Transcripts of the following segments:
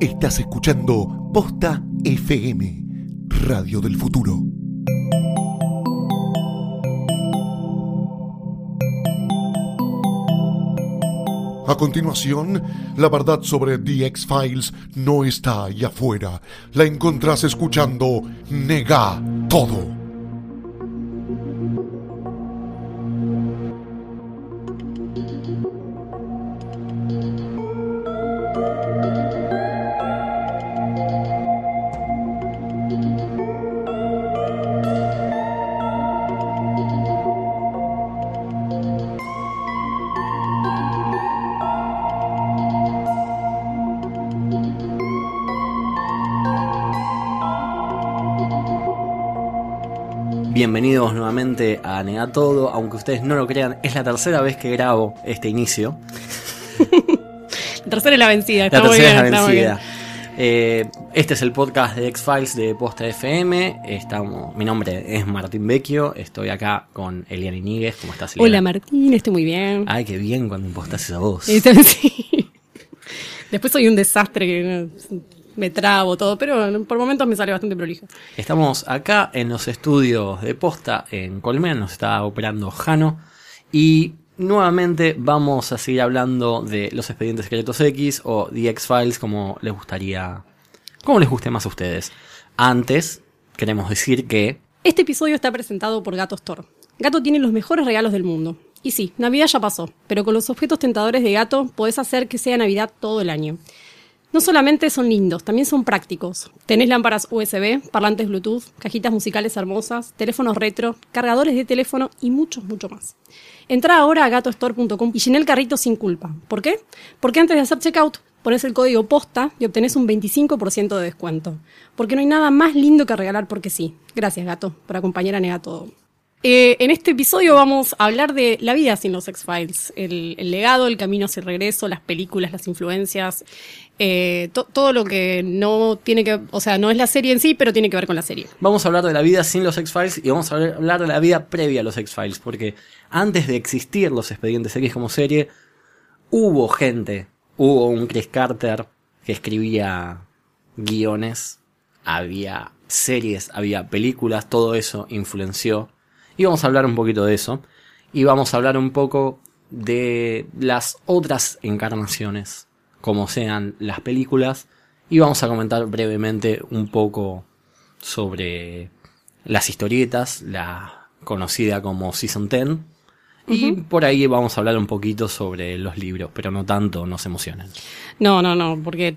Estás escuchando Posta FM, Radio del Futuro. A continuación, la verdad sobre The X-Files no está ahí afuera. La encontrás escuchando Nega Todo. Bienvenidos nuevamente a Nega Todo, aunque ustedes no lo crean, es la tercera vez que grabo este inicio. La tercera es la vencida, está La muy tercera bien, es la muy bien. vencida. Eh, este es el podcast de X-Files de Posta FM. Estamos, mi nombre es Martín Vecchio. Estoy acá con Eliana Iníguez. ¿Cómo estás, Eliana? Hola Martín, estoy muy bien. Ay, qué bien cuando impostas esa voz. Sí. Después soy un desastre que no, me trabo todo, pero por momentos me sale bastante prolijo. Estamos acá en los estudios de Posta en Colmena. Nos está operando Jano. Y nuevamente vamos a seguir hablando de los expedientes secretos X o The X-Files como les gustaría. Como les guste más a ustedes. Antes, queremos decir que Este episodio está presentado por Gato Store. Gato tiene los mejores regalos del mundo. Y sí, Navidad ya pasó, pero con los objetos tentadores de Gato podés hacer que sea Navidad todo el año. No solamente son lindos, también son prácticos. Tenés lámparas USB, parlantes Bluetooth, cajitas musicales hermosas, teléfonos retro, cargadores de teléfono y mucho, mucho más. Entrá ahora a gatostore.com y llené el carrito sin culpa. ¿Por qué? Porque antes de hacer checkout, pones el código POSTA y obtenés un 25% de descuento. Porque no hay nada más lindo que regalar porque sí. Gracias, gato, por acompañar a Nega Todo. Eh, en este episodio vamos a hablar de la vida sin los X-Files, el, legado, el camino hacia el regreso, las películas, las influencias, eh, to- todo lo que no tiene que, o sea, no es la serie en sí, pero tiene que ver con la serie. Vamos a hablar de la vida sin los X-Files y vamos a hablar de la vida previa a los X-Files, porque antes de existir los expedientes X como serie, hubo gente, hubo un Chris Carter que escribía guiones, había series, había películas, todo eso influenció. Y vamos a hablar un poquito de eso. Y vamos a hablar un poco de las otras encarnaciones, como sean las películas. Y vamos a comentar brevemente un poco sobre las historietas, la conocida como Season 10. Y por ahí vamos a hablar un poquito sobre los libros, pero no tanto, no se emocionen. No, no, no, porque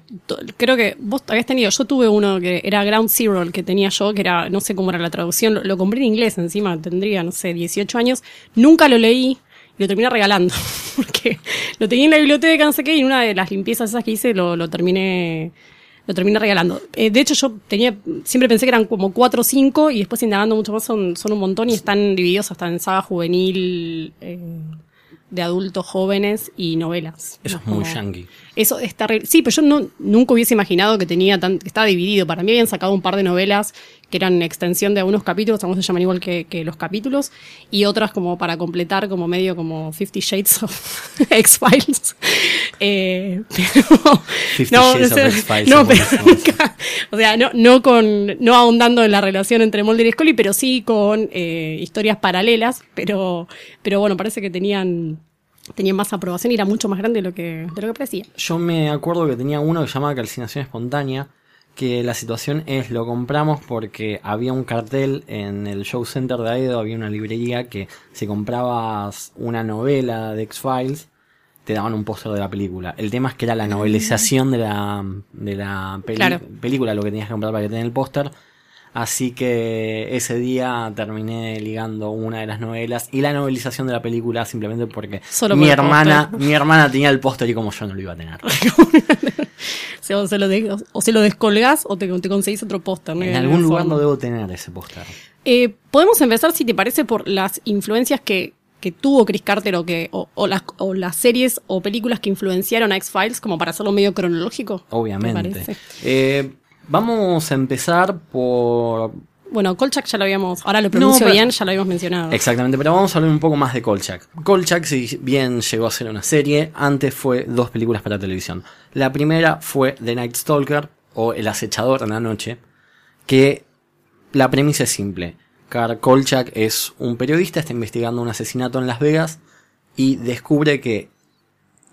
creo que vos habías tenido, yo tuve uno que era Ground Zero, el que tenía yo, que era, no sé cómo era la traducción, lo, lo compré en inglés encima, tendría, no sé, 18 años, nunca lo leí y lo terminé regalando, porque lo tenía en la biblioteca, no sé qué, y en una de las limpiezas esas que hice lo, lo terminé lo terminé regalando. Eh, de hecho, yo tenía, siempre pensé que eran como cuatro o cinco, y después indagando mucho más son, son un montón y están divididos hasta en saga juvenil, eh, de adultos jóvenes y novelas. Eso es Como- muy yankee. Eso está re- Sí, pero yo no, nunca hubiese imaginado que tenía tan, que estaba dividido. Para mí habían sacado un par de novelas que eran extensión de algunos capítulos, algunos se llaman igual que, que los capítulos, y otras como para completar, como medio como Fifty Shades of X-Files. Eh, pero, Fifty Shades of X-Files no, es pero nunca- o sea, no, no con, no ahondando en la relación entre Mulder y Scully, pero sí con eh, historias paralelas, pero, pero bueno, parece que tenían, tenían más aprobación y era mucho más grande de lo que, de lo que parecía. Yo me acuerdo que tenía uno que se llamaba calcinación espontánea, que la situación es lo compramos porque había un cartel en el show center de Aedo, había una librería que si comprabas una novela de X-Files, te daban un póster de la película. El tema es que era la novelización de la, de la peli- Claro. película lo que tenías que comprar para que tenga el póster. Así que ese día terminé ligando una de las novelas y la novelización de la película simplemente porque Solo mi hermana, mi hermana tenía el póster y como yo no lo iba a tener. O, se lo de- o se lo descolgás o te, te conseguís otro póster. ¿no? En algún lugar no debo tener ese póster. Eh, Podemos empezar, si te parece, por las influencias que, que tuvo Chris Carter o, que, o, o las, o las series o películas que influenciaron a X-Files, como para hacerlo medio cronológico. ¿Te Obviamente. Eh, vamos a empezar por Bueno, Kolchak ya lo habíamos, ahora lo pronuncio pero- bien, ya lo habíamos mencionado. Exactamente, pero vamos a hablar un poco más de Kolchak. Kolchak, si bien llegó a ser una serie, antes fue dos películas para televisión. La primera fue The Night Stalker, o El acechador en la noche, que la premisa es simple. Carl Kolchak es un periodista, está investigando un asesinato en Las Vegas y descubre que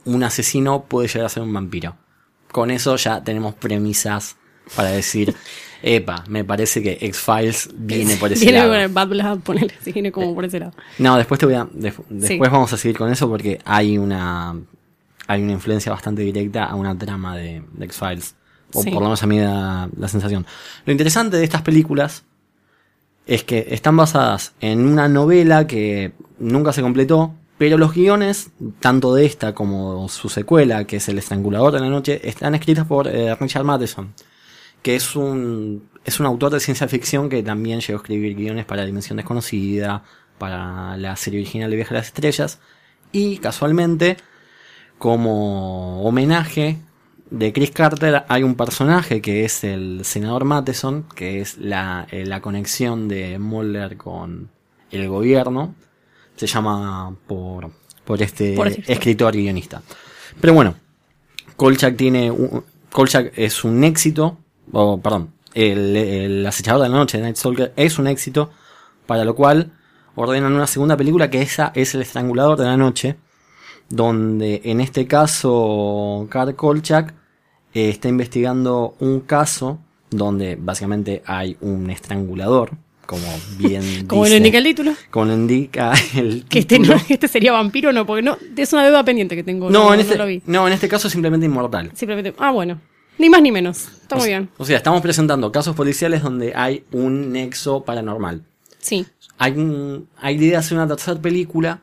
un asesino puede llegar a ser un vampiro. Con eso ya tenemos premisas para decir, epa, me parece que X-Files viene por ese Viene lado. el Bad Blood, ponele, viene como por ese lado. No, después te voy a. después vamos a seguir con eso porque hay una. Hay una influencia bastante directa a una trama de, de X-Files. O Sí. por lo menos a mí da la sensación. Lo interesante de estas películas es que están basadas en una novela que nunca se completó, pero los guiones, tanto de esta como su secuela, que es El Estrangulador de la Noche, están escritas por eh, Richard Matheson, que es un, es un autor de ciencia ficción que también llegó a escribir guiones para Dimensión Desconocida, para la serie original de Viaje a las Estrellas, y casualmente, como homenaje de Chris Carter, hay un personaje que es el senador Matheson, que es la, eh, la conexión de Mulder con el gobierno. Se llama por, por este Por este escritor. escritor y guionista. Pero bueno, Kolchak tiene un, Kolchak es un éxito, o perdón, el, el acechador de la noche de Night Stalker es un éxito, para lo cual ordenan una segunda película que esa es El estrangulador de la noche, donde en este caso Karl Kolchak eh, está investigando un caso donde básicamente hay un estrangulador, como bien Como lo indica el título. como lo indica el Que este, título. no, este sería vampiro, no, porque no, es una deuda pendiente que tengo. No, No, en no este, lo vi. no, en este caso simplemente inmortal. Simplemente, ah, bueno. Ni más ni menos. Está O muy bien. O sea, estamos presentando casos policiales donde hay un nexo paranormal. Sí. Hay, un- hay idea de hacer una tercera película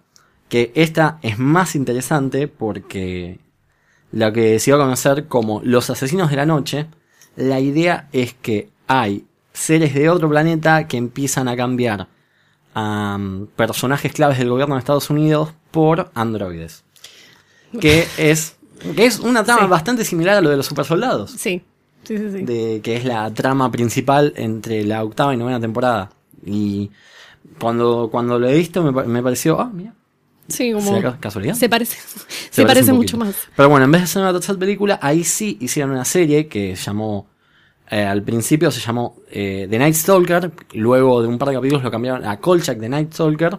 que esta es más interesante porque lo que se va a conocer como Los Asesinos de la Noche, la idea es que hay seres de otro planeta que empiezan a cambiar a um, personajes claves del gobierno de Estados Unidos por androides. Que es, que es una trama Sí. bastante similar a lo de los supersoldados Sí. Sí, sí, sí. de que es la trama principal entre la octava y novena temporada. Y cuando, cuando lo he visto me, me pareció, ah, mira, Sí, como. ¿será ca- casualidad? Se parece. Se, parece, mucho más. Pero bueno, en vez de hacer una tercera película, ahí sí hicieron una serie que se llamó, eh, al principio se llamó eh, The Night Stalker, luego de un par de capítulos lo cambiaron a Kolchak The Night Stalker.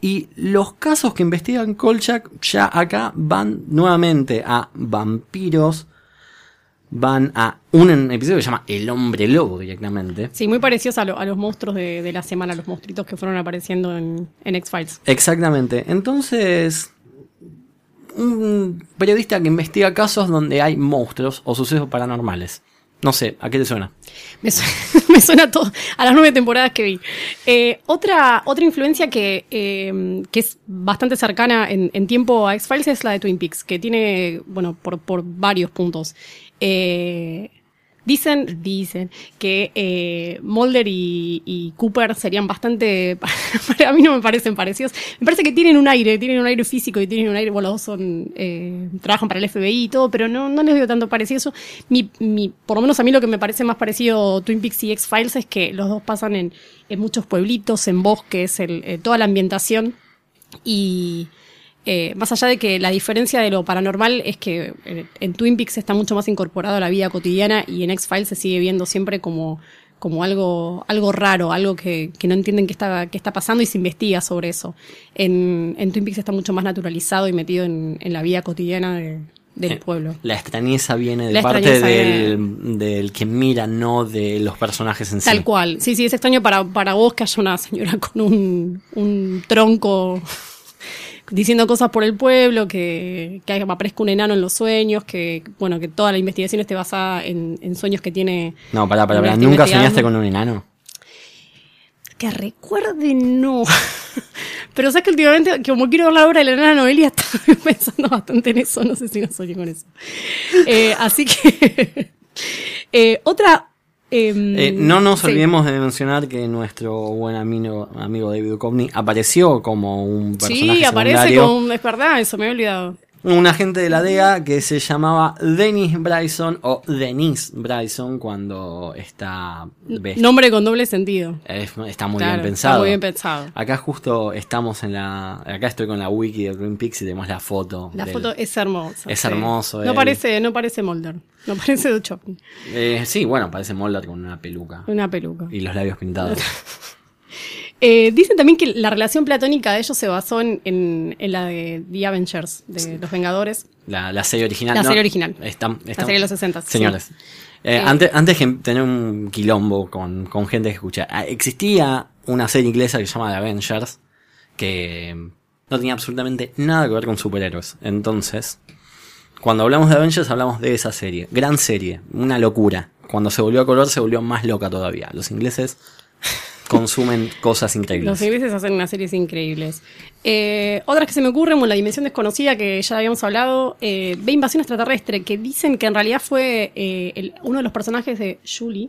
Y los casos que investigan Kolchak ya acá van nuevamente a vampiros, van a un episodio que se llama El Hombre Lobo directamente. Sí, muy parecidos a, lo- a los monstruos de, de la semana, los monstruitos que fueron apareciendo en, en X-Files. Exactamente. Entonces, un periodista que investiga casos donde hay monstruos o sucesos paranormales. No sé, ¿a qué te suena? Me, su- me suena todo a las nueve temporadas que vi. Eh, otra, otra influencia que, eh, que es bastante cercana en, en tiempo a X-Files es la de Twin Peaks, que tiene, bueno, por, por varios puntos. Eh, dicen, dicen que eh, Mulder y, y Cooper serían bastante, para mí no me parecen parecidos. Me parece que tienen un aire, tienen un aire físico y tienen un aire, bueno, los dos son, eh, trabajan para el FBI y todo, pero no, no les veo tanto parecido eso. Mi, mi, por lo menos a mí lo que me parece más parecido Twin Peaks y X-Files es que los dos pasan en, en muchos pueblitos, en bosques, eh, toda la ambientación y eh, más allá de que la diferencia de lo paranormal es que en, en Twin Peaks está mucho más incorporado a la vida cotidiana y en X-Files se sigue viendo siempre como, como algo, algo raro, algo que, que no entienden qué está, qué está pasando y se investiga sobre eso. En, en Twin Peaks está mucho más naturalizado y metido en, en la vida cotidiana de- del Eh, pueblo. La extrañeza viene de La parte del, del que mira, no de los personajes en sí. Tal cual. Sí, sí, es extraño para, para vos que haya una señora con un, un tronco diciendo cosas por el pueblo, que, que aparezca un enano en los sueños, que, bueno, que toda la investigación esté basada en, en sueños que tiene. No, pará, pará, una pará. está ¿Nunca soñaste con un enano? Que recuerde, no. Pero sabes que últimamente, como quiero ver la obra de la nana Noelia, estaba pensando bastante en eso. No sé si no soñé con eso. Eh, así que. eh, otra. Em, Eh, no nos sí. olvidemos de mencionar que nuestro buen amigo, amigo David Duchovny apareció como un personaje Sí, aparece secundario. con. Es verdad, eso me había olvidado. Un agente de la DEA que se llamaba Dennis Bryson o Denise Bryson cuando está Nombre con doble sentido. es- está muy Claro, bien está pensado. muy bien pensado. Acá justo estamos en la acá estoy con la wiki de Peaks y tenemos la foto. La del- foto es hermosa. Es sí. hermoso, No él. parece, no parece Mulder. No parece Duchovny. Eh, sí, bueno, parece Mulder con una peluca Una peluca. y los labios pintados. Eh, dicen también que la relación platónica de ellos se basó en, en- en la de The Avengers, de los Vengadores. La, la serie original. La no, serie original. está- está- serie de los 60, sí. Señores. eh, Eh, antes, antes que tener un quilombo con, con gente que escucha, ah, existía una serie inglesa que se llama The Avengers, que no tenía absolutamente nada que ver con superhéroes. Entonces, cuando hablamos de Avengers hablamos de esa serie. Gran serie, una locura. Cuando se volvió a color se volvió más loca todavía. Los ingleses consumen cosas increíbles. Los ingleses hacen unas series increíbles. Eh, otras que se me ocurren, como La Dimensión Desconocida, que ya habíamos hablado, eh, Ve Invasión Extraterrestre, que dicen que en realidad fue eh, el- uno de los personajes de Julie,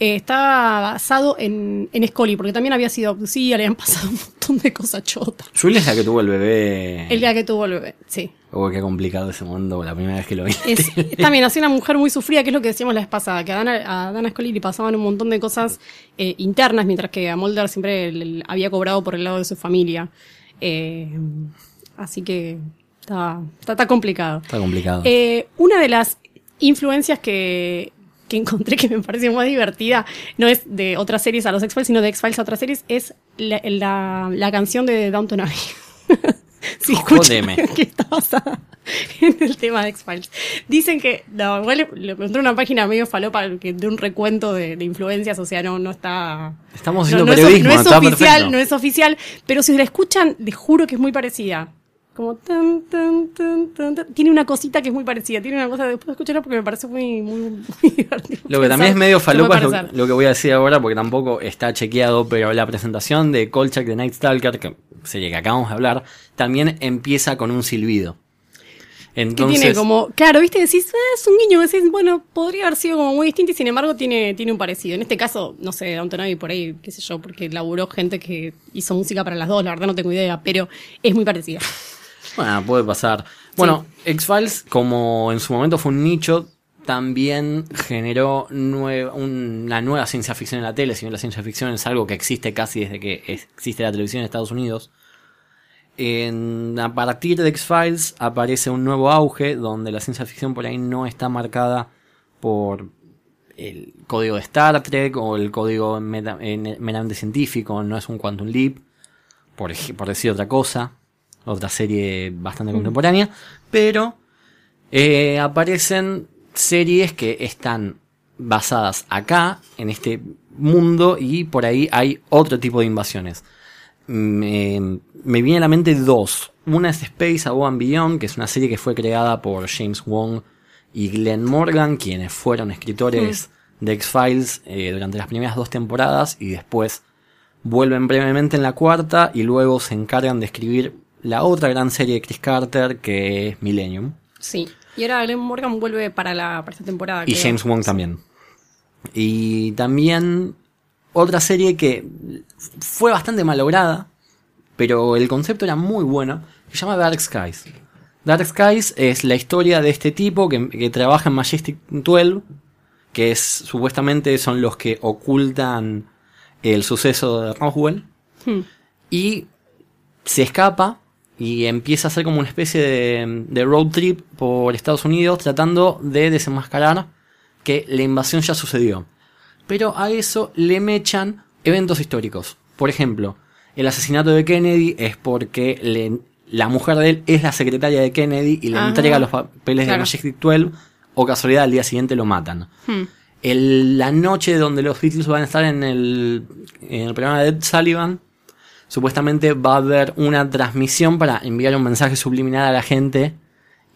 eh, está basado en, en Scully, porque también había sido abducida, le habían pasado un montón de cosas chotas. Julie es la que tuvo el bebé. El día que tuvo el bebé, sí. Oh, qué complicado ese mundo, la primera vez que lo vi. Es, también así una mujer muy sufrida, que es lo que decíamos la vez pasada, que a Dana, a Dana Scully le pasaban un montón de cosas eh, internas, mientras que a Mulder siempre le- le había cobrado por el lado de su familia. Eh, así que está, está, está complicado. Está complicado. Eh, una de las influencias que, que encontré que me pareció más divertida, no es de otras series a los X-Files, sino de X-Files a otras series, es la, la, la canción de Downton Abbey. sí, escucha, que está basada en el tema de X-Files. Dicen que, no, igual le- le encontré una página medio falopa que de un recuento de, de influencias, o sea, no, no está... Estamos No, haciendo no es, periodismo, no es está oficial, perfecto. no es oficial, pero si la escuchan, les juro que es muy parecida. Como tan, tan, tan, tan, tan. Tiene una cosita que es muy parecida. Tiene una cosa, después de escucharla porque me parece muy, muy, muy divertido. Lo que también es medio falopa es lo, que voy a decir ahora porque tampoco está chequeado, pero la presentación de Kolchak de Night Stalker, que serie que acabamos de hablar, también empieza con un silbido. Que Entonces, tiene como, claro, viste, decís, "Ah, es un guiño, decís, bueno, podría haber sido como muy distinto y sin embargo tiene, tiene un parecido. En este caso, no sé, Downton Abbey por ahí, qué sé yo, porque laburó gente que hizo música para las dos, la verdad no tengo idea, pero es muy parecida. bueno, puede pasar. Bueno, X-Files, como en su momento fue un nicho, también generó nue- una nueva ciencia ficción en la tele, si bien la ciencia ficción es algo que existe casi desde que existe la televisión en Estados Unidos. En- a partir de X-Files aparece un nuevo auge donde la ciencia ficción por ahí no está marcada por el código de Star Trek o el código meramente científico, no es un Quantum Leap, por, decir otra cosa, otra serie bastante contemporánea, pero eh, aparecen series que están basadas acá, en este mundo, y por ahí hay otro tipo de invasiones. Me, me viene a la mente dos. Una es Space Above and Beyond, que es una serie que fue creada por James Wong y Glenn Morgan, quienes fueron escritores de X-Files eh, durante las primeras dos temporadas y después vuelven brevemente en la cuarta y luego se encargan de escribir la otra gran serie de Chris Carter que es Millennium. Sí. Y ahora Glenn Morgan vuelve para, la, para esta temporada. Y creo. James Wong también. Y también otra serie que fue bastante malograda, pero el concepto era muy bueno, se llama Dark Skies. Dark Skies es la historia de este tipo que, que trabaja en Majestic 12, que es supuestamente son los que ocultan el suceso de Roswell, Hmm. y se escapa y empieza a hacer como una especie de, de road trip por Estados Unidos tratando de desenmascarar que la invasión ya sucedió. Pero a eso le mechan eventos históricos. Por ejemplo, el asesinato de Kennedy es porque le- la mujer de él es la secretaria de Kennedy y le Ajá. entrega los papeles de. Majestic 12 o casualidad al día siguiente lo matan. Hmm. El- la noche donde los Beatles van a estar en el, en el programa de Ed Sullivan, supuestamente va a haber una transmisión para enviar un mensaje subliminal a la gente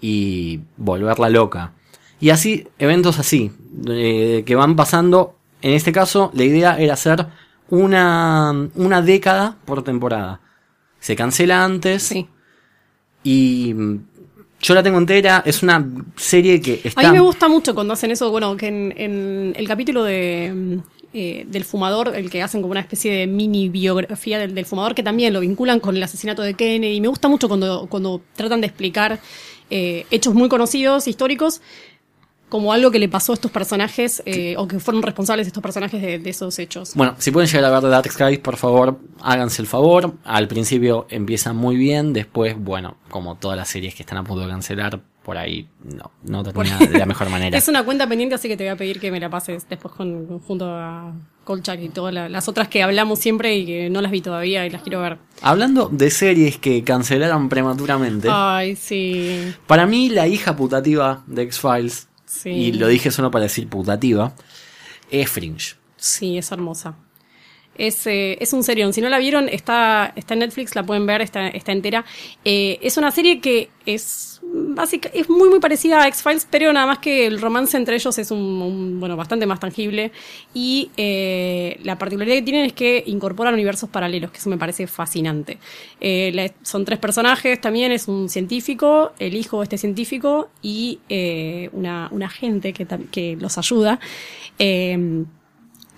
y volverla loca. Y así, eventos así, eh, que van pasando. En este caso, la idea era hacer una, una década por temporada. Se cancela antes Sí. y mm, yo la tengo entera. Es una serie que está... A mí me gusta mucho cuando hacen eso, bueno, que en, en el capítulo de, mm, eh, del fumador, el que hacen como una especie de mini biografía del, del fumador, que también lo vinculan con el asesinato de Kennedy. Me gusta mucho cuando, cuando tratan de explicar eh, hechos muy conocidos, históricos, como algo que le pasó a estos personajes, eh, o que fueron responsables estos personajes de, de esos hechos. Bueno, si pueden llegar a ver The Dark Skies, por favor, háganse el favor. Al principio empieza muy bien, después, bueno, como todas las series que están a punto de cancelar, por ahí no, no termina de la mejor manera. Es una cuenta pendiente, así que te voy a pedir que me la pases después con, junto a Kolchak y todas la- las otras que hablamos siempre y que no las vi todavía y las quiero ver. Hablando de series que cancelaron prematuramente, Ay, sí. para mí la hija putativa de X-Files, Sí. y lo dije solo para decir putativa, es Fringe. Sí, es hermosa. Es, eh, es un serión. Si no la vieron, está, está en Netflix, la pueden ver, está, está entera. Eh, es una serie que es básica, es muy muy parecida a X-Files, pero nada más que el romance entre ellos es un, bueno, bastante más tangible. Y eh, la particularidad que tienen es que incorporan universos paralelos, que eso me parece fascinante. Eh, son tres personajes también, es un científico, el hijo de este científico y eh, una, una agente que, que los ayuda. Eh,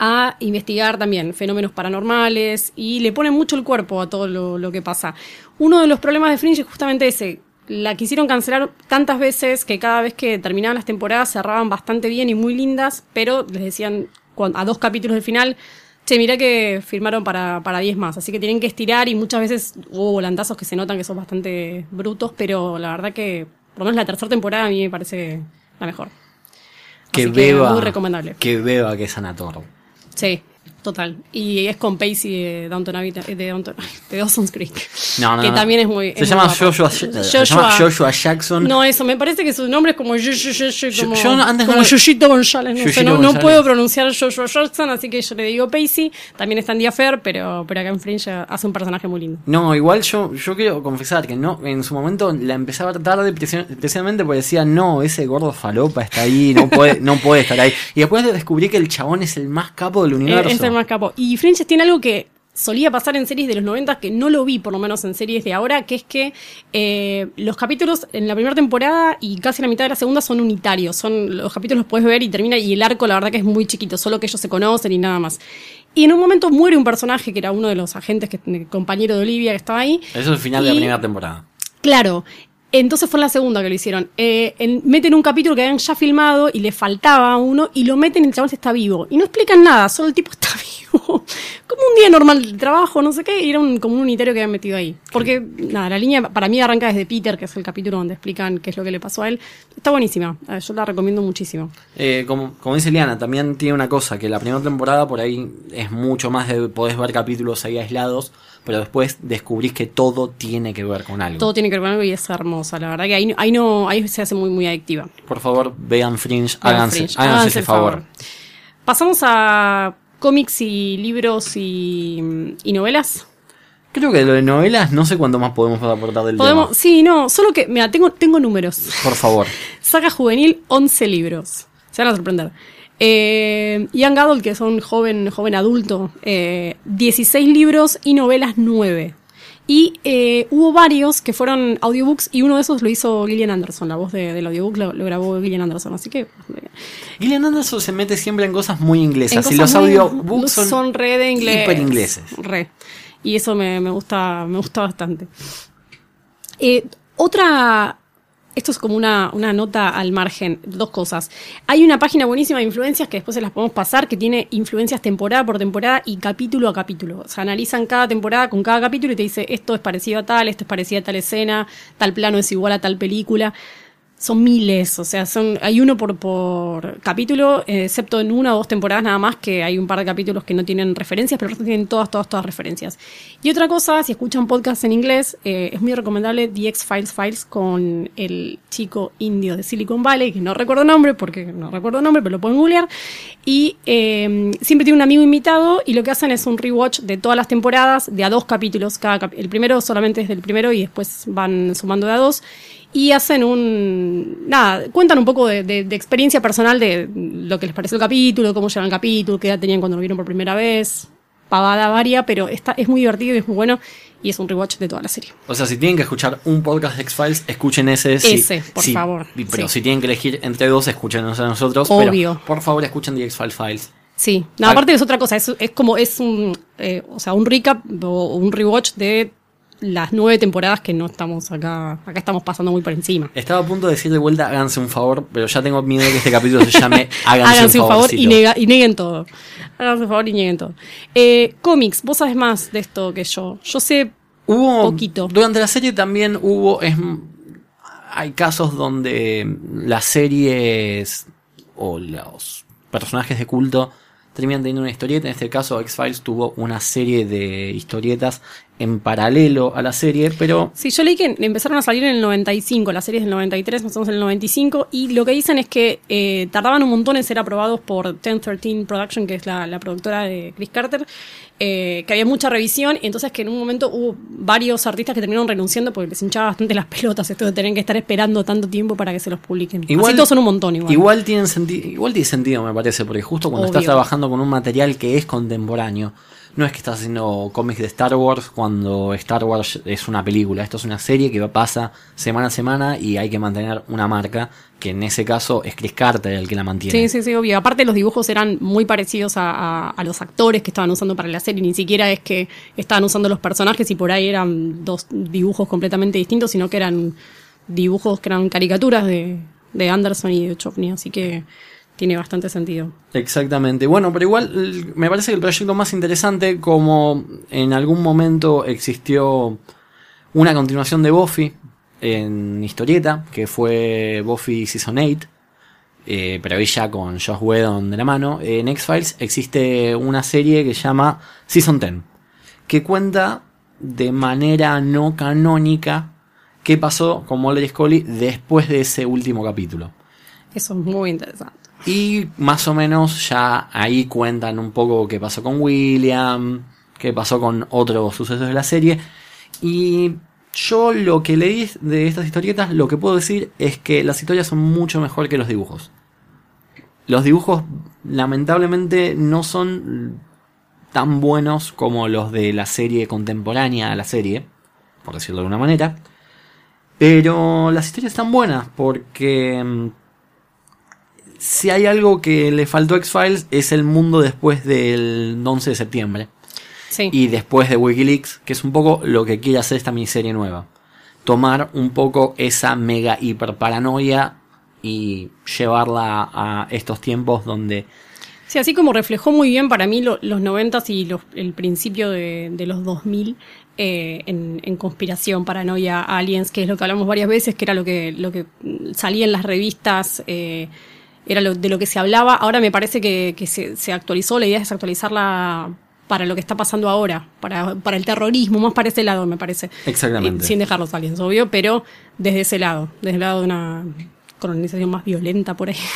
a investigar también fenómenos paranormales y le pone mucho el cuerpo a todo lo, lo que pasa. Uno de los problemas de Fringe es justamente ese. La quisieron cancelar tantas veces que cada vez que terminaban las temporadas cerraban bastante bien y muy lindas, pero les decían a dos capítulos del final, che, mirá que firmaron para, para 10 más, así que tienen que estirar y muchas veces hubo volantazos que se notan que son bastante brutos, pero la verdad que por lo menos la tercera temporada a mí me parece la mejor. Que Así beba. muy recomendable. Que beba que es Anator. Sí, total. Y es con Pacey de Downton Abbey, de, Downton, de Dawson's Creek. No, no, que no. también es muy. Se es llama muy. Joshua, se llama Joshua Jackson. No, eso, me parece que su nombre es como, Yo- Yo- como, yo antes no como González. No, sé, no, puedo pronunciar Joshua Jackson, así que yo le digo Pacey. También está en Fair, pero, pero acá en Fringe hace un personaje muy lindo. No, igual yo, yo quiero confesar que no, en su momento la empecé a ver tarde preci- precisamente porque decía, no, ese gordo falopa está ahí, no puede, no puede estar ahí. Y después descubrí que el chabón es el más capo del universo. Eh, Es el más capo. Y Fringe tiene algo que solía pasar en series de los 90 que no lo vi por lo menos en series de ahora, que es que eh, los capítulos en la primera temporada y casi la mitad de la segunda son unitarios. Son los capítulos los puedes ver y termina y el arco la verdad que es muy chiquito, solo que ellos se conocen y nada más. Y en un momento muere un personaje que era uno de los agentes, que, el compañero de Olivia que estaba ahí. Eso es el final de la primera temporada. Claro. Entonces fue la segunda que lo hicieron. Eh, en- meten un capítulo que habían ya filmado y le faltaba uno y lo meten y el chaval está vivo. Y no explican nada, solo el tipo está vivo. Como un día normal de trabajo, no sé qué, y era un, como un unitario que habían metido ahí. Porque, nada, la línea para mí arranca desde Peter, que es el capítulo donde explican qué es lo que le pasó a él. Está buenísima, Eh, yo la recomiendo muchísimo. Eh, como, como dice Liana, también tiene una cosa, que la primera temporada por ahí es mucho más de, podés ver capítulos ahí aislados, pero después descubrís que todo tiene que ver con algo. Todo tiene que ver con algo y es hermosa. La verdad que ahí, ahí, no, ahí se hace muy, muy adictiva. Por favor, vean Fringe, Vean háganse, Fringe, háganse ese el favor. Pasamos a cómics y libros y, y novelas. Creo que lo de novelas, no sé cuánto más podemos aportar del Podemos, tema. sí, no, solo que, mira, tengo, tengo números. Por favor. Saga juvenil, 11 libros. Se van a sorprender. Eh, Young Adult, que son joven, joven adulto, eh, 16 libros y novelas 9. Y eh, hubo varios que fueron audiobooks y uno de esos lo hizo Gillian Anderson. La voz de- del audiobook lo, lo grabó Gillian Anderson. Así que. Gillian Anderson se mete siempre en cosas muy inglesas. Y los audiobooks son, re de inglés. hiper ingleses. Re. Y eso me, me gusta, me gusta bastante. Eh, otra. Esto es como una, una nota al margen. Dos cosas. Hay una página buenísima de influencias que después se las podemos pasar, que tiene influencias temporada por temporada y capítulo a capítulo. O analizan cada temporada con cada capítulo y te dice esto es parecido a tal, esto es parecido a tal escena, tal plano es igual a tal película. Son miles, o sea, son, hay uno por, por capítulo, eh, excepto en una o dos temporadas nada más, que hay un par de capítulos que no tienen referencias, pero tienen todas, todas, todas referencias. Y otra cosa, si escuchan podcast en inglés, eh, es muy recomendable The X-Files Files con el chico indio de Silicon Valley, que no recuerdo nombre, porque no recuerdo nombre, pero lo pueden googlear. Y eh, siempre tiene un amigo invitado y lo que hacen es un rewatch de todas las temporadas, de a dos capítulos. Cada cap- el primero solamente es del primero y después van sumando de a dos y hacen un. Nada, cuentan un poco de, de- de experiencia personal de lo que les pareció el capítulo, cómo llevan el capítulo, qué edad tenían cuando lo vieron por primera vez. pavada varia, pero está, es muy divertido y es muy bueno y es un rewatch de toda la serie. O sea, si tienen que escuchar un podcast de X-Files, escuchen ese. si- Ese, por si- favor, Pero sí. si tienen que elegir entre dos, escúchenos a nosotros. Obvio. Pero por favor, escuchen The X-Files Files. Sí, no, aparte es otra cosa, es, es como, es un, eh, o sea, un recap o un rewatch de las nueve temporadas que no estamos acá, acá estamos pasando muy por encima. Estaba a punto de decir de vuelta, háganse un favor, pero ya tengo miedo de que este capítulo se llame Háganse, Háganse un un favor y, nega- y nieguen todo. Háganse un favor y nieguen todo. Eh, cómics, vos sabes más de esto que yo. Yo sé Hubo, Poquito. Durante la serie también hubo, es, hay casos donde las series o los personajes de culto terminan teniendo una historieta. En este caso, X-Files tuvo una serie de historietas en paralelo a la serie, pero Sí, yo leí que empezaron a salir en el 95, las series del 93, nosotros en el 95, y lo que dicen es que eh, tardaban un montón en ser aprobados por 1013 Production, que es la, la productora de Chris Carter, eh, que había mucha revisión, y entonces que en un momento hubo varios artistas que terminaron renunciando porque les hinchaba bastante las pelotas esto de tener que estar esperando tanto tiempo para que se los publiquen. Así todos son un montón igual. Igual tienen sentido, igual tiene sentido me parece, porque justo cuando Obvio. estás trabajando con un material que es contemporáneo, no es que estás haciendo cómics de Star Wars cuando Star Wars es una película, esto es una serie que pasa semana a semana y hay que mantener una marca, que en ese caso es Chris Carter el que la mantiene. Sí, sí, sí, obvio. Aparte los dibujos eran muy parecidos a, a- a los actores que estaban usando para la serie. Ni siquiera es que estaban usando los personajes y por ahí eran dos dibujos completamente distintos, sino que eran dibujos que eran caricaturas de, de Anderson y de Chopney. Así que tiene bastante sentido. Exactamente. Bueno, pero igual me parece que el proyecto más interesante, como en algún momento existió una continuación de Buffy en historieta, que fue Buffy Season 8, eh, pero ahí ya con Josh Whedon de la mano. En X-Files existe una serie que se llama Season 10, que cuenta de manera no canónica qué pasó con Mulder y Scully después de ese último capítulo. Eso es muy interesante. Y más o menos ya ahí cuentan un poco qué pasó con William, qué pasó con otros sucesos de la serie. Y yo lo que leí de estas historietas, lo que puedo decir es que las historias son mucho mejor que los dibujos. Los dibujos lamentablemente no son tan buenos como los de la serie contemporánea a la serie, por decirlo de alguna manera. Pero las historias están buenas porque mm, si hay algo que le faltó a X-Files es el mundo después del 11 de septiembre Sí. y después de Wikileaks, que es un poco lo que quiere hacer esta miniserie nueva. Tomar un poco esa mega hiper paranoia y llevarla a estos tiempos donde Sí, así como reflejó muy bien para mí lo- los noventas y los- el principio de, de los 2000 eh, en, en conspiración, paranoia, aliens, que es lo que hablamos varias veces, que era lo que, lo que salía en las revistas, eh, era lo, de lo que se hablaba. Ahora me parece que, que se, se actualizó, la idea es actualizarla para lo que está pasando ahora, para, para el terrorismo, más para ese lado, me parece. Exactamente. Eh, sin dejar los aliens, obvio, pero desde ese lado, desde el lado de una colonización más violenta por ahí.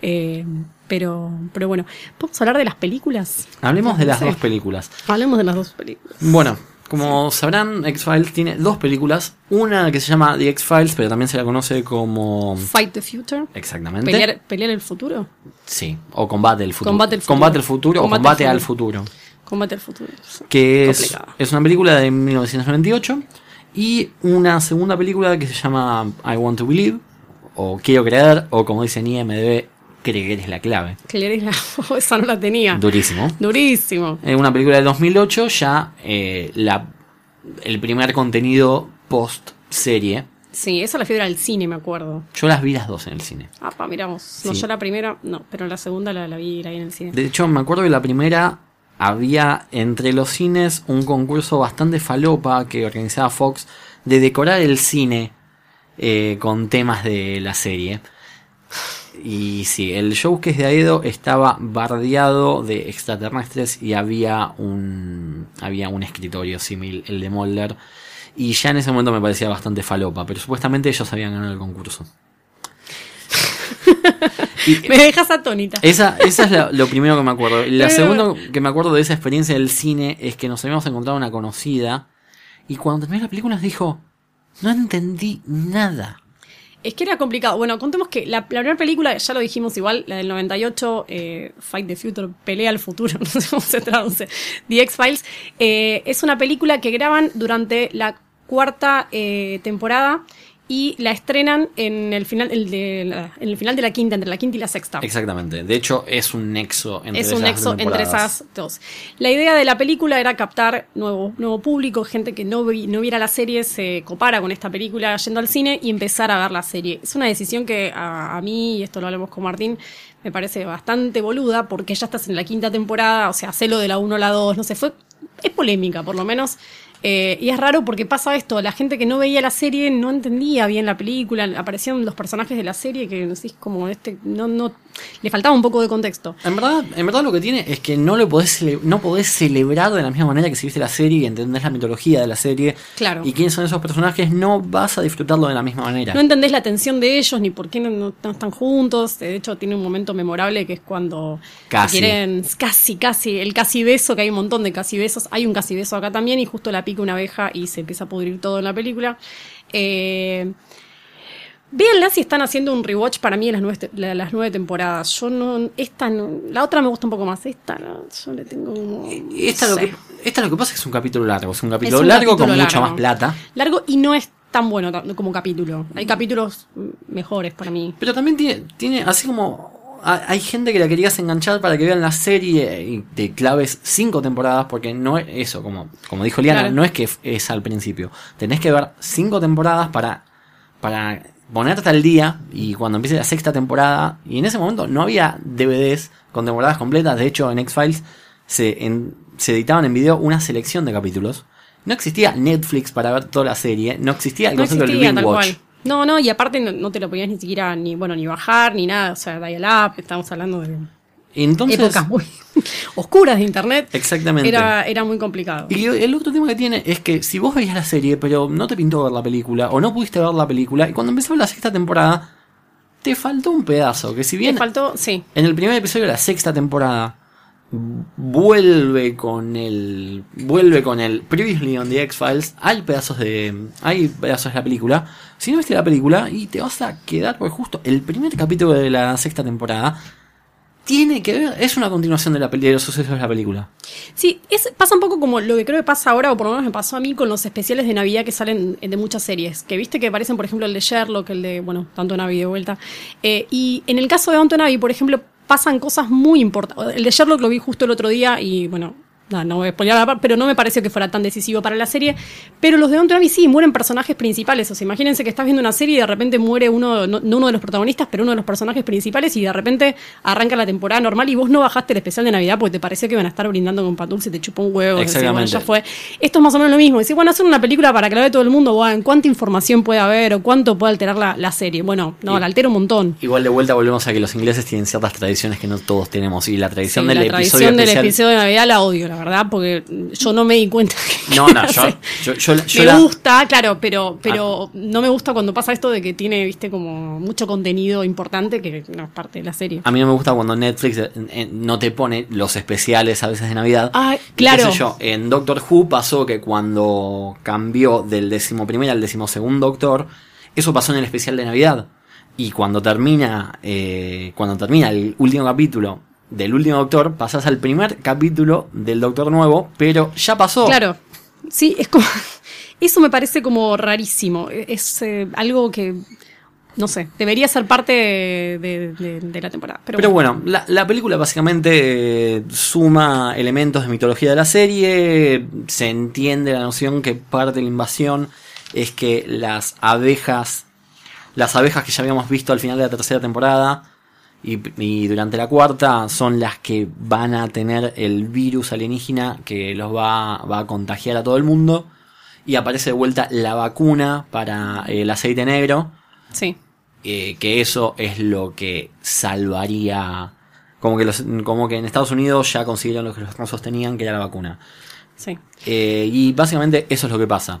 Eh, pero, pero bueno, ¿podemos hablar de las películas? hablemos de las dos películas. Hablemos de las dos películas. Bueno, como sabrán, X-Files tiene dos películas. Una que se llama The X-Files, pero también se la conoce como... Fight the Future. Exactamente. Pelear, pelear el futuro. Sí, o Combate el futuro. Combate el futuro. Combate el futuro o Combate al futuro. Combate al futuro. que es, es una película de 1998 y una segunda película que se llama I Want to Believe o Quiero creer o como dice en IMDb creer es la clave. Claire es la- oh, esa no la tenía. Durísimo. Durísimo. Es una película de 2008 ya eh, la, el primer contenido post serie. Sí, esa la fui a al cine, me acuerdo. Yo las vi las dos en el cine. Ah, pa, miramos. No, yo la primera, no, pero la segunda la, la vi la vi en el cine. De hecho, me acuerdo que la primera había entre los cines un concurso bastante falopa que organizaba Fox de decorar el cine eh, con temas de la serie. Y sí, el show que es de Aedo estaba bardeado de extraterrestres y había un, había un escritorio similar, el de Mulder. Y ya en ese momento me parecía bastante falopa, pero supuestamente ellos habían ganado el concurso. Y- Me dejas atónita. esa, esa es la- lo primero que me acuerdo. La segunda que me acuerdo de esa experiencia del cine es que nos habíamos encontrado una conocida y cuando terminó la película nos dijo, no entendí nada. Es que era complicado. Bueno, contemos que la, primera película, ya lo dijimos igual, la del 98, eh, Fight the Future, Pelea al Futuro, no sé cómo se traduce, The X-Files, eh, es una película que graban durante la cuarta eh, temporada y la estrenan en el final el de la, en el final de la quinta, entre la quinta y la sexta. Exactamente. De hecho, es un nexo entre es un esas nexo entre esas dos. La idea de la película era captar nuevo, nuevo público, gente que no, vi- no viera la serie, se copara con esta película yendo al cine y empezar a ver la serie. Es una decisión que a, a mí, y esto lo hablamos con Martín, me parece bastante boluda porque ya estás en la quinta temporada, o sea, hacelo de la 1 a la 2, no sé, fue, es polémica por lo menos. Eh, y es raro porque pasa esto, la gente que no veía la serie no entendía bien la película, aparecieron los personajes de la serie que no sé, como este, no, no, le faltaba un poco de contexto. En verdad, en verdad lo que tiene es que no lo podés, no podés celebrar de la misma manera que si viste la serie y entendés la mitología de la serie Claro. y quiénes son esos personajes, no vas a disfrutarlo de la misma manera. No entendés la tensión de ellos ni por qué no, no- no están juntos. De hecho, tiene un momento memorable que es cuando Casi. quieren casi, casi, el casi beso, que hay un montón de casi besos. Hay un casi beso acá también y justo la pica una abeja y se empieza a pudrir todo en la película. Eh, Véanla si están haciendo un rewatch para mí de las nueve, las nueve temporadas. Yo no, esta no, la otra me gusta un poco más. Esta no, yo le tengo como. Esta, no lo sé. que, esta lo que pasa es que es un capítulo largo. Es un capítulo Es un largo capítulo con mucha más plata. Largo y no es tan bueno como capítulo. Hay capítulos mejores para mí. Pero también tiene, tiene así como... ha- Hay gente que la querías enganchar para que vean la serie y de claves cinco temporadas, porque no es eso, como, como dijo Liana, Claro. no es que es al principio. Tenés que ver cinco temporadas para, para ponerte al día y cuando empiece la sexta temporada, y en ese momento no había DVDs con temporadas completas, de hecho en X-Files se, en- se editaban en video una selección de capítulos. No existía Netflix para ver toda la serie, no existía el No concepto existía del binge cual. No, no, y aparte no, no te lo podías ni siquiera ni bueno ni bajar ni nada, o sea, dial-up, estamos hablando de Entonces, épocas muy oscuras de internet. Exactamente. Era, era muy complicado. Y el otro tema que tiene es que si vos veías la serie, pero no te pintó ver la película, o no pudiste ver la película, y cuando empezó la sexta temporada, te faltó un pedazo. Que si bien faltó, sí. en el primer episodio de la sexta temporada vuelve con el. vuelve con el Previously on the X-Files, hay pedazos de. hay pedazos de la película. Si no viste la película, y te vas a quedar, porque justo el primer capítulo de la sexta temporada. Tiene que ver, es una continuación de, la, de los sucesos de la película. Sí, pasa un poco como lo que creo que pasa ahora, o por lo menos me pasó a mí con los especiales de Navidad que salen de muchas series. Que viste que aparecen, por ejemplo, el de Sherlock, el de, bueno, tanto Navi de vuelta. Eh, y en el caso de Abbey, por ejemplo, pasan cosas muy importantes. El de Sherlock lo vi justo el otro día y, bueno, no, no voy a pero no me pareció que fuera tan decisivo para la serie. Pero los de Downton Abbey sí, mueren personajes principales. O sea, imagínense que estás viendo una serie y de repente muere uno, no, no uno de los protagonistas, pero uno de los personajes principales y de repente arranca la temporada normal y vos no bajaste el especial de Navidad porque te pareció que iban a estar brindando con patul y te chupó un huevo. Decís, bueno, Exactamente. ya fue. Esto es más o menos lo mismo. Decir, bueno, hacer una película para que la vea todo el mundo, bueno, ¿cuánta información puede haber o cuánto puede alterar la, la serie? Bueno, no, Y- la altera un montón. Igual de vuelta volvemos a que los ingleses tienen ciertas tradiciones que no todos tenemos. Y la tradición Sí, del la episodio tradición del especial. episodio de Navidad la odio, la verdad, porque yo no me di cuenta. que- No, no, yo, yo, yo, yo me la- gusta, claro, pero, pero no me gusta cuando pasa esto de que tiene, viste, como mucho contenido importante que no es parte de la serie. A mí no me gusta cuando Netflix eh, eh, no te pone los especiales a veces de Navidad. Ay, Y qué claro. sé yo, en Doctor Who pasó que cuando cambió del decimoprimer al decimosegundo Doctor, eso pasó en el especial de Navidad. Y cuando termina, eh, cuando termina el último capítulo del último Doctor, pasás al primer capítulo del Doctor nuevo, pero ya pasó. Claro. Sí, es como. Eso me parece como rarísimo. Es eh, algo que. No sé, debería ser parte de, de- la temporada. Pero, Pero bueno, la, la película básicamente eh, suma elementos de mitología de la serie, se entiende la noción que parte de la invasión es que las abejas, las abejas que ya habíamos visto al final de la tercera temporada y, y durante la cuarta son las que van a tener el virus alienígena que los va, va a contagiar a todo el mundo y aparece de vuelta la vacuna para el aceite negro Sí. eh, que eso es lo que salvaría. Como que, los, como que en Estados Unidos ya consiguieron lo que los rusos tenían, que era la vacuna. Sí. Eh, y básicamente eso es lo que pasa.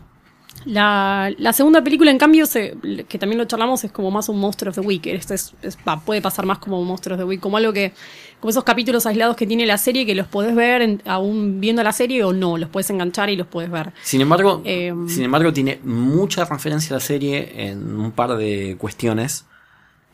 La, la segunda película, en cambio, se- que también lo charlamos, es como más un Monster of the Week. Este es, es- va, puede pasar más como un Monster of the Week, como algo que, como esos capítulos aislados que tiene la serie, que los podés ver en- aún viendo la serie o no, los puedes enganchar y los puedes ver. Sin embargo, Eh, sin embargo, tiene mucha referencia a la serie en un par de cuestiones.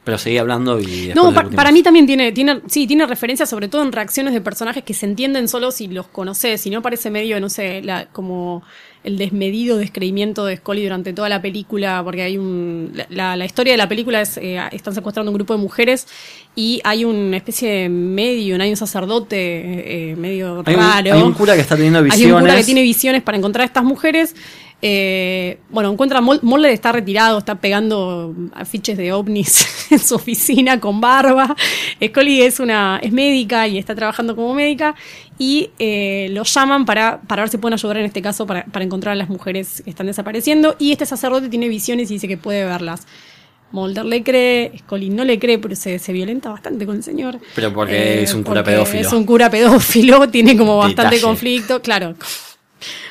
Pero seguí hablando y No, pa- para mí también tiene, tiene, sí, tiene referencia sobre todo en reacciones de personajes que se entienden solo si los conoces, si no parece medio, no sé, la, como el desmedido descreimiento de Scully durante toda la película, porque hay un, la, la- historia de la película es, eh, están secuestrando un grupo de mujeres y hay una especie de medio, hay un sacerdote eh, medio Hay un- raro. hay un cura que está teniendo Hay un cura que visiones. tiene visiones para encontrar a estas mujeres. Eh, bueno, encuentra Mol- Mulder está retirado, está pegando afiches de ovnis en su oficina con barba. Scully es una es médica y está trabajando como médica y eh, lo llaman para, para ver si pueden ayudar en este caso para, para encontrar a las mujeres que están desapareciendo y este sacerdote tiene visiones y dice que puede verlas. Mulder le cree, Scully no le cree, pero se, se violenta bastante con el señor. Pero porque es un cura pedófilo. Es un cura pedófilo, tiene como bastante Detalle. conflicto, claro.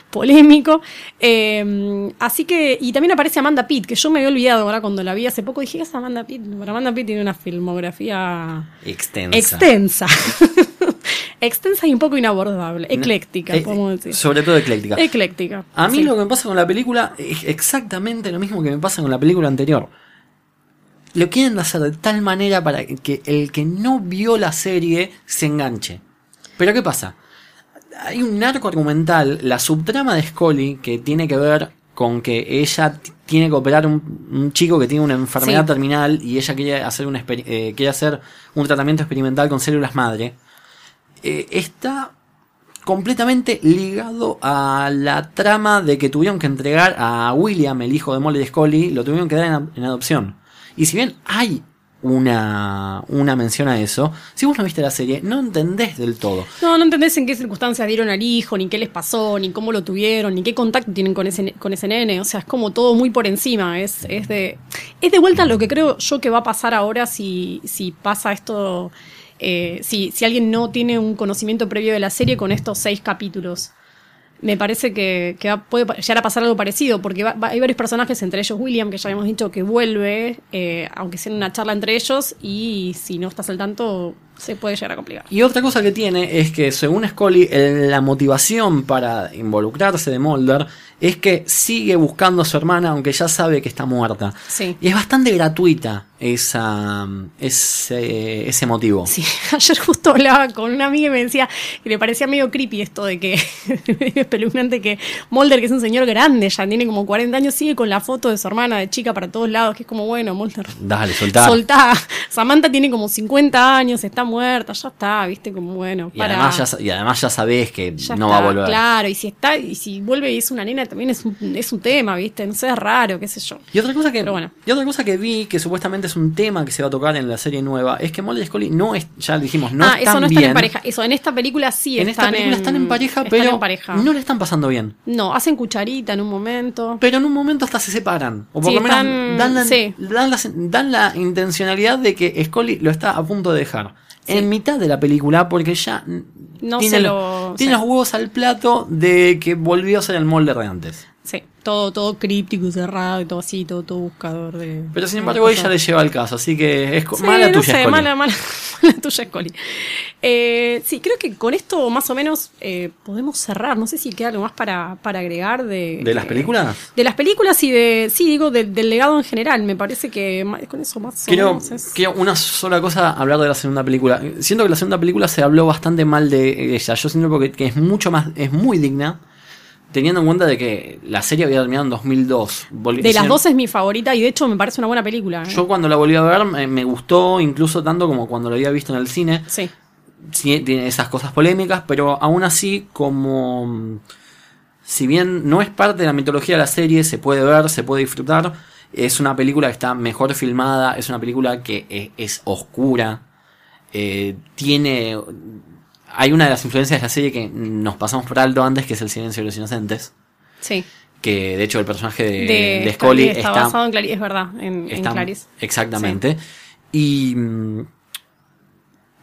Polémico. Eh, así que, y también aparece Amanda Pitt, que yo me había olvidado ahora cuando la vi hace poco. Dije, es Amanda Pitt. Pero Amanda Pitt tiene una filmografía Extensa. extensa. extensa y un poco inabordable. Ecléctica, Eh, podemos decir. Sobre todo ecléctica. Ecléctica. A mí sí. lo que me pasa con la película es exactamente lo mismo que me pasa con la película anterior. Lo quieren hacer de tal manera para que el que no vio la serie se enganche. Pero ¿qué pasa? Hay un arco argumental, la subtrama de Scully, que tiene que ver con que ella tiene que operar un, un chico que tiene una enfermedad Sí. terminal y ella quiere hacer, un, eh, quiere hacer un tratamiento experimental con células madre. Eh, está completamente ligado a la trama de que tuvieron que entregar a William, el hijo de Molly y Scully, lo tuvieron que dar en, en adopción. Y si bien hay una, una mención a eso, si vos no viste la serie, no entendés del todo. No, no entendés en qué circunstancias dieron al hijo, ni qué les pasó, ni cómo lo tuvieron, ni qué contacto tienen con ese, con ese nene. O sea, es como todo muy por encima. Es, es de. Es de vuelta lo que creo yo que va a pasar ahora si, si pasa esto. Eh, si, si alguien no tiene un conocimiento previo de la serie con estos seis capítulos. Me parece que, que va- puede llegar a pasar algo parecido, porque hay varios personajes, entre ellos William, que ya habíamos dicho que vuelve, eh, aunque sea en una charla entre ellos, y si no estás al tanto, se puede llegar a complicar. Y otra cosa que tiene es que, según Scully, la motivación para involucrarse de Mulder es que sigue buscando a su hermana, aunque ya sabe que está muerta. Sí. Y es bastante gratuita esa, ese, ese motivo. Sí, ayer justo hablaba con una amiga y me decía que le parecía medio creepy esto de que, medio espeluznante que Mulder, que es un señor grande, ya tiene como 40 años, sigue con la foto de su hermana de chica para todos lados, que es como, bueno, Mulder, Dale, soltar. soltá. Samantha tiene como 50 años, está muerta, ya está, viste, como, bueno, y, para... además ya, y además ya sabés que ya no está, va a volver. Claro, y si está, y si vuelve y es una nena también es un, es un tema, viste, no sé, es raro, qué sé yo. Y otra cosa que bueno. y otra cosa que vi que supuestamente es un tema que se va a tocar en la serie nueva es que Mulder y Scully no es ya dijimos no ah, están eso no bien. están en pareja. Eso, en esta película sí en esta están película están en pareja, están pero en pareja. no le están pasando bien. No, hacen cucharita en un momento. Pero en un momento hasta se separan. O por Sí, lo menos están- dan, la, sí. dan, la, dan la intencionalidad de que Scully lo está a punto de dejar. En mitad de la película, porque ya No tiene, se lo- los huevos al plato de que volvió a ser el molde de antes. Todo, todo críptico, cerrado y todo así, todo, todo buscador de. Pero sin de embargo, ella le lleva el caso, así que es Sí, mala no tuya, sé, Scully. mala, mala, mala tuya, Scully. Eh, sí, creo que con esto más o menos eh, podemos cerrar. No sé si queda algo más para, para agregar de. ¿De las películas? De las películas y de. Sí, digo, del- del legado en general. Me parece que con eso más o Quiero, menos es- quiero una sola cosa hablar de la segunda película. Siento que la segunda película se habló bastante mal de ella. Yo siento porque, que es mucho más, es muy digna, teniendo en cuenta de que la serie había terminado en 2002. Volvi- De las dos es mi favorita y de hecho me parece una buena película. ¿eh? Yo cuando la volví a ver me, me gustó incluso tanto como cuando la había visto en el cine. Sí. Sí, tiene esas cosas polémicas, pero aún así como... Si bien no es parte de la mitología de la serie, se puede ver, se puede disfrutar. Es una película que está mejor filmada, es una película que es, es oscura. eh, tiene... Hay una de las influencias de la serie que nos pasamos por alto antes, que es el silencio de los inocentes. Sí. Que de hecho el personaje de, De, de Scully está, está, basado en Clarice, es verdad, en, Clarice. Exactamente. Y mm,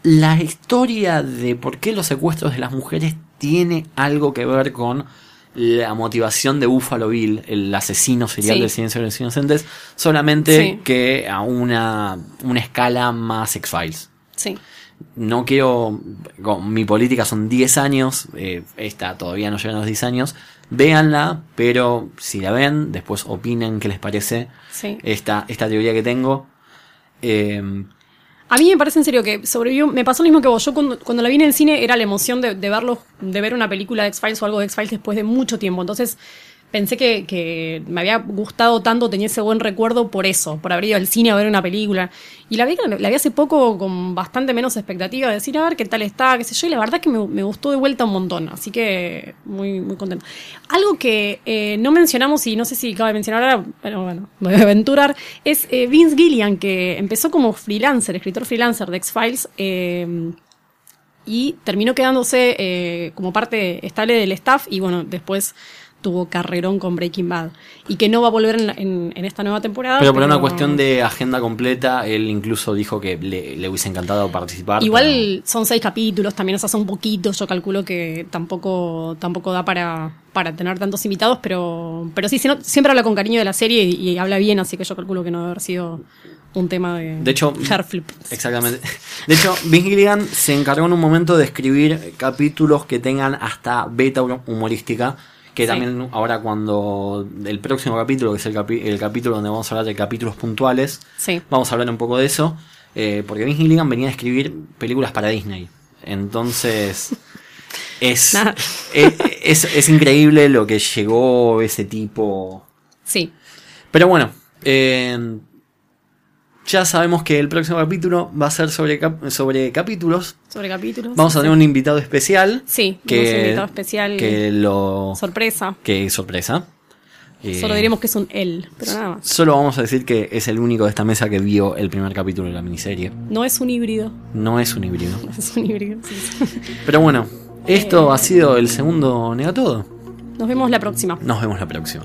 la historia de por qué los secuestros de las mujeres tiene algo que ver con la motivación de Buffalo Bill, el asesino serial Sí. del silencio de los inocentes, solamente Sí. que a una, una escala más X-Files. Sí. No quiero, con mi política son 10 años, eh, esta todavía no llega a los 10 años, véanla, pero si la ven, después opinen qué les parece Sí. esta, esta teoría que tengo. Eh, A mí me parece en serio que sobrevivió. Me pasó lo mismo que vos. Yo cuando, cuando la vi en el cine era la emoción de, de verlo, de ver una película de X-Files o algo de X-Files después de mucho tiempo. Entonces pensé que, me había gustado tanto, tenía ese buen recuerdo por eso, por haber ido al cine a ver una película. Y la vi, la vi hace poco con bastante menos expectativa de decir, a ver qué tal está, qué sé yo. Y la verdad que me, gustó de vuelta un montón. Así que muy, muy contento. Algo que eh, no mencionamos y no sé si acaba de mencionar ahora, pero bueno, me voy a aventurar, es eh, Vince Gillian, que empezó como freelancer, escritor freelancer de X-Files. eh, y terminó quedándose como parte estable del staff y bueno, después tuvo carrerón con Breaking Bad y que no va a volver en, en- en esta nueva temporada. pero por una cuestión de agenda completa, él incluso dijo que le, le hubiese encantado participar. Igual son seis capítulos, también nos hace un poquito, yo calculo que tampoco, tampoco da para, para tener tantos invitados, pero, pero sí, si no- siempre habla con cariño de la serie y, y habla bien, así que yo calculo que no debe haber sido un tema de, De hecho, Hairflip. Exactamente. De hecho, Vince Gilligan se encargó en un momento de escribir capítulos que tengan hasta beta humorística. Que Sí. también ahora cuando el próximo capítulo, que es el, capi- el capítulo donde vamos a hablar de capítulos puntuales, Sí. vamos a hablar un poco de eso. eh, porque Vince Gilligan venía a escribir películas para Disney. Entonces, es, es, es- es increíble lo que llegó ese tipo. Sí. Pero bueno, eh, ya sabemos que el próximo capítulo va a ser sobre, cap- sobre capítulos. Sobre capítulos. Vamos a tener un invitado especial. Sí, que, un invitado especial. Que lo. Sorpresa. Que sorpresa. Eh, Solo diremos que es un él, pero nada más. Solo vamos a decir que es el único de esta mesa que vio el primer capítulo de la miniserie. No es un híbrido. No es un híbrido. No es un híbrido. sí, sí. Pero bueno, esto ha sido el segundo Negatodo. Nos vemos la próxima. Nos vemos la próxima.